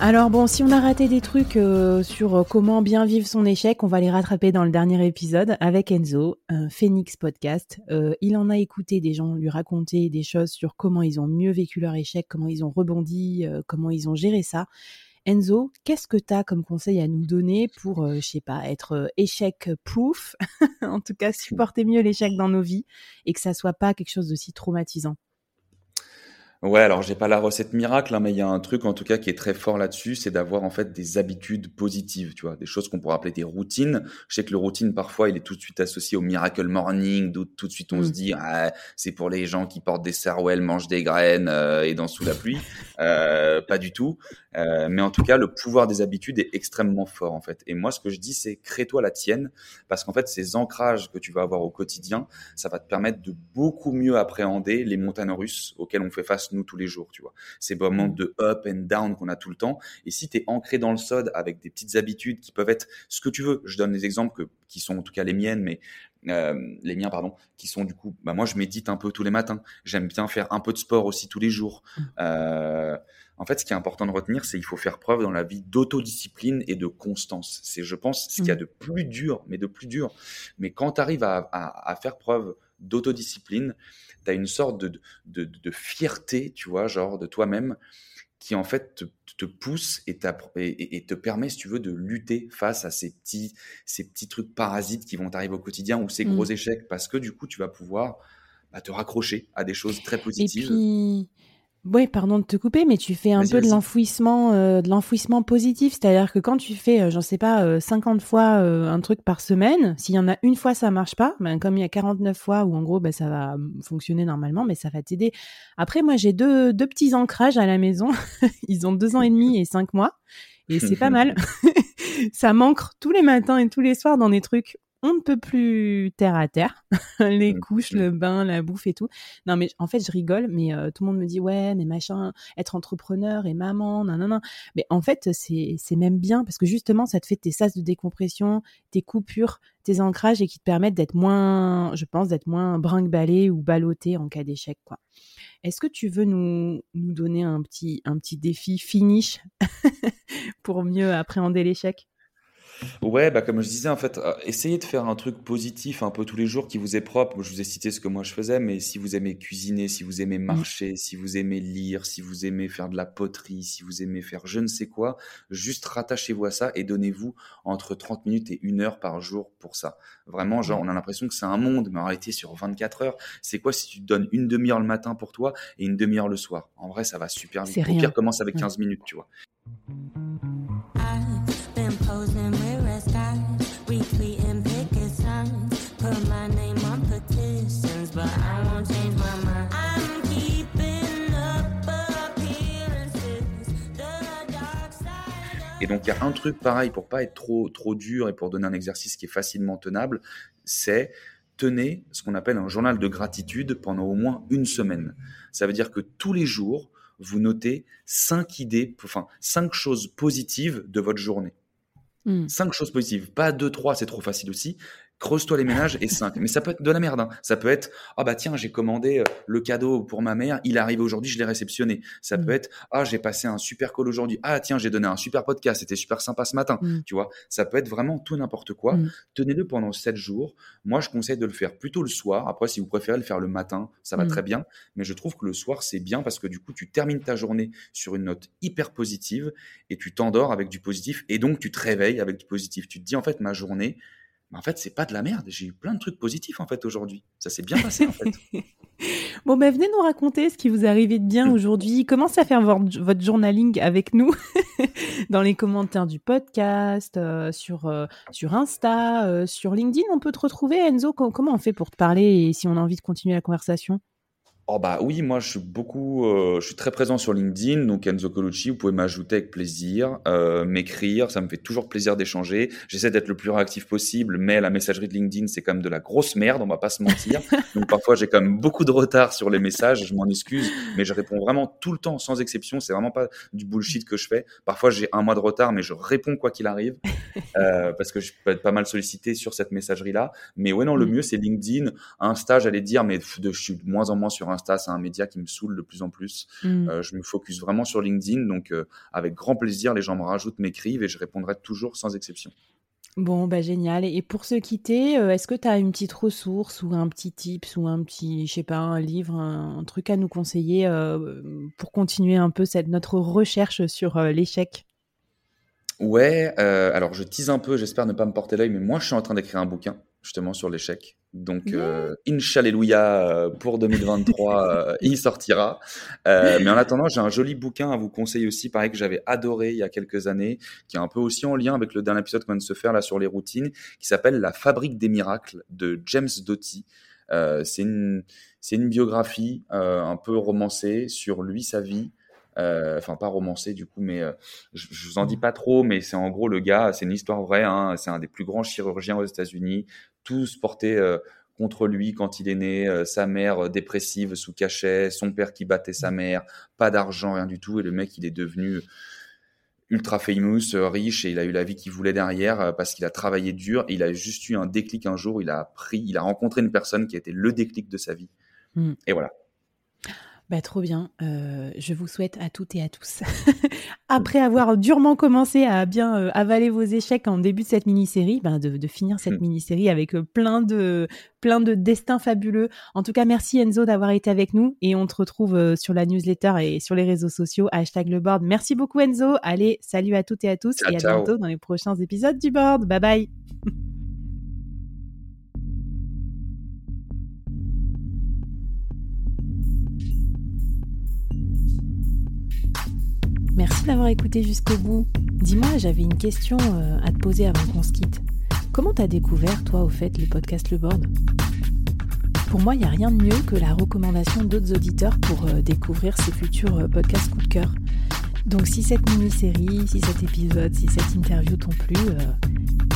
Alors bon, si on a raté des trucs euh, sur euh, comment bien vivre son échec, on va les rattraper dans le dernier épisode avec Enzo, un Phoenix Podcast. Euh, il en a écouté des gens lui raconter des choses sur comment ils ont mieux vécu leur échec, comment ils ont rebondi, comment ils ont géré ça. Enzo, qu'est-ce que tu as comme conseil à nous donner pour, je sais pas, être échec proof, en tout cas supporter mieux l'échec dans nos vies et que ça soit pas quelque chose de si traumatisant? Ouais, alors j'ai pas la recette miracle, hein, mais il y a un truc en tout cas qui est très fort là-dessus, c'est d'avoir en fait des habitudes positives, tu vois, des choses qu'on pourrait appeler des routines. Je sais que le routine parfois il est tout de suite associé au miracle morning, d'où tout de suite on se mmh. dit ah, c'est pour les gens qui portent des sarouels, mangent des graines euh, et dansent sous la pluie. Euh, pas du tout. Euh, mais en tout cas, le pouvoir des habitudes est extrêmement fort en fait. Et moi, ce que je dis, c'est crée-toi la tienne, parce qu'en fait, ces ancrages que tu vas avoir au quotidien, ça va te permettre de beaucoup mieux appréhender les montagnes russes auxquelles on fait face nous tous les jours. Tu vois, ces moments mmh. de up and down qu'on a tout le temps. Et si tu es ancré dans le sod avec des petites habitudes qui peuvent être ce que tu veux, je donne des exemples que, qui sont en tout cas les miennes, mais euh, les miens pardon, qui sont du coup, bah moi je médite un peu tous les matins. J'aime bien faire un peu de sport aussi tous les jours. Mmh. Euh, en fait, ce qui est important de retenir, c'est qu'il faut faire preuve dans la vie d'autodiscipline et de constance. C'est, je pense, ce qu'il y a mmh. de plus dur, mais de plus dur. Mais quand tu arrives à, faire preuve d'autodiscipline, tu as une sorte de, de, fierté, tu vois, genre de toi-même, qui en fait te, pousse et, et, te permet, si tu veux, de lutter face à ces petits, ces petits trucs parasites qui vont t'arriver au quotidien ou ces gros mmh. échecs, parce que du coup, tu vas pouvoir bah, te raccrocher à des choses très positives. Oui, pardon de te couper, mais tu fais un peu de l'enfouissement, euh, de l'enfouissement positif, c'est-à-dire que quand tu fais, euh, j'en sais pas, 50 euh, fois un truc par semaine, s'il y en a une fois ça marche pas, ben comme il y a 49 fois où en gros ben ça va fonctionner normalement, mais ça va t'aider. Après moi j'ai deux deux petits ancrages à la maison, ils ont deux ans et demi et cinq mois, et c'est pas mal. ça manque tous les matins et tous les soirs dans des trucs on ne peut plus terre à terre, les couches, le bain, la bouffe et tout. Non, mais en fait, je rigole, mais euh, tout le monde me dit ouais, mais machin, être entrepreneur et maman, non, non, non. Mais en fait, c'est c'est même bien parce que justement, ça te fait tes sas de décompression, tes coupures, tes ancrages et qui te permettent d'être moins, je pense, d'être moins brinque-ballé ou ballotté en cas d'échec, quoi. Est-ce que tu veux nous, nous donner un petit, un petit défi finish pour mieux appréhender l'échec? Ouais, bah comme je disais, en fait, euh, essayez de faire un truc positif un peu tous les jours qui vous est propre. Je vous ai cité ce que moi je faisais, mais si vous aimez cuisiner, si vous aimez mmh. marcher, si vous aimez lire, si vous aimez faire de la poterie, si vous aimez faire je ne sais quoi, juste rattachez-vous à ça et donnez-vous entre 30 minutes et une heure par jour pour ça. Vraiment, genre, on a l'impression que c'est un monde, mais en réalité, sur 24 heures, c'est quoi si tu te donnes une demi-heure le matin pour toi et une demi-heure le soir? En vrai, ça va super vite. Au pire, commence avec 15 minutes, tu vois. Donc, il y a un truc pareil pour pas être trop, trop dur et pour donner un exercice qui est facilement tenable, c'est tenez ce qu'on appelle un journal de gratitude pendant au moins une semaine. Ça veut dire que tous les jours, vous notez cinq idées, enfin, cinq choses positives de votre journée. Hmm. Cinq choses positives. Pas deux, trois, c'est trop facile aussi creuse-toi les ménages et 5. Mais ça peut être de la merde. Hein. Ça peut être ah bah tiens j'ai commandé euh, le cadeau pour ma mère, il est arrivé aujourd'hui, je l'ai réceptionné. Ça mmh. peut être ah j'ai passé un super call aujourd'hui. Ah tiens j'ai donné un super podcast, c'était super sympa ce matin. Mmh. Tu vois, ça peut être vraiment tout n'importe quoi. Mmh. Tenez-le pendant 7 jours. Moi je conseille de le faire plutôt le soir. Après si vous préférez le faire le matin, ça va très bien. Mais je trouve que le soir c'est bien parce que du coup tu termines ta journée sur une note hyper positive et tu t'endors avec du positif et donc tu te réveilles avec du positif. Tu te dis en fait ma journée en fait, c'est pas de la merde. J'ai eu plein de trucs positifs en fait aujourd'hui. Ça s'est bien passé en fait. bon, ben venez nous raconter ce qui vous arrivé de bien aujourd'hui. Commencez à faire votre journaling avec nous dans les commentaires du podcast, euh, sur, euh, sur Insta, euh, sur LinkedIn? On peut te retrouver, Enzo. Comment on fait pour te parler et si on a envie de continuer la conversation? Oh bah oui, moi je suis beaucoup, euh, je suis très présent sur LinkedIn, donc Enzo Colucci, vous pouvez m'ajouter avec plaisir, euh, m'écrire, ça me fait toujours plaisir d'échanger. J'essaie d'être le plus réactif possible, mais la messagerie de LinkedIn c'est quand même de la grosse merde, on va pas se mentir. donc parfois j'ai quand même beaucoup de retard sur les messages, je m'en excuse, mais je réponds vraiment tout le temps sans exception. C'est vraiment pas du bullshit que je fais. Parfois j'ai un mois de retard, mais je réponds quoi qu'il arrive euh, parce que je peux être pas mal sollicité sur cette messagerie là. Mais ouais non, le mieux c'est LinkedIn, Insta, j'allais dire, mais de, je suis de moins en moins sur Insta c'est un média qui me saoule de plus en plus. Mm. Euh, je me focus vraiment sur LinkedIn, donc euh, avec grand plaisir, les gens me rajoutent, m'écrivent et je répondrai toujours sans exception. Bon, bah génial. Et pour se quitter, euh, est-ce que tu as une petite ressource ou un petit tips ou un petit, je sais pas, un livre, un, truc à nous conseiller pour continuer un peu cette, notre recherche sur l'échec? Ouais, alors je tease un peu, j'espère ne pas me porter l'œil, mais moi je suis en train d'écrire un bouquin justement sur l'échec. Donc, euh, Inch'Alléluia, pour 2023, euh, il sortira. Euh, mais en attendant, j'ai un joli bouquin à vous conseiller aussi, pareil que j'avais adoré il y a quelques années, qui est un peu aussi en lien avec le dernier épisode qu'on vient de se faire là sur les routines, qui s'appelle La fabrique des miracles de James Doty. Euh, c'est une, c'est une biographie euh, un peu romancée sur lui, sa vie. Euh, enfin pas romancée du coup, mais je, je, vous en dis pas trop, mais c'est en gros le gars, c'est une histoire vraie, hein, c'est un des plus grands chirurgiens aux États-Unis, tous portés euh, contre lui quand il est né, euh, sa mère euh, dépressive sous cachet, son père qui battait sa mère, pas d'argent, rien du tout, et le mec il est devenu ultra famous, riche, et il a eu la vie qu'il voulait derrière parce qu'il a travaillé dur, il a juste eu un déclic un jour, il a appris, il a rencontré une personne qui a été le déclic de sa vie. Hmm. Et voilà. Bah, trop bien. Euh, je vous souhaite à toutes et à tous, après avoir durement commencé à bien euh, avaler vos échecs en début de cette mini-série, bah, de, finir cette mm. mini-série avec euh, plein de, plein de destins fabuleux. En tout cas, merci Enzo d'avoir été avec nous et on te retrouve sur la newsletter et sur les réseaux sociaux, hashtag le board. Merci beaucoup Enzo. Allez, salut à toutes et à tous et à bientôt dans les prochains épisodes du board. Bye bye. Merci d'avoir écouté jusqu'au bout. Dis-moi, j'avais une question euh, à te poser avant qu'on se quitte. Comment t'as découvert, toi, au fait, le podcast Le Board? Pour moi, il n'y a rien de mieux que la recommandation d'autres auditeurs pour euh, découvrir ces futurs euh, podcasts coup de cœur. Donc si cette mini-série, si cet épisode, si cette interview t'ont plu, euh,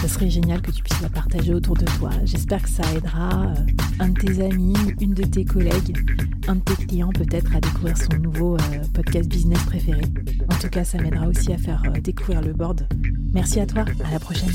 ce serait génial que tu puisses la partager autour de toi. J'espère que ça aidera un de tes amis, une de tes collègues, un de tes clients peut-être à découvrir son nouveau euh, podcast business préféré. En tout cas, ça m'aidera aussi à faire découvrir le board. Merci à toi, à la prochaine.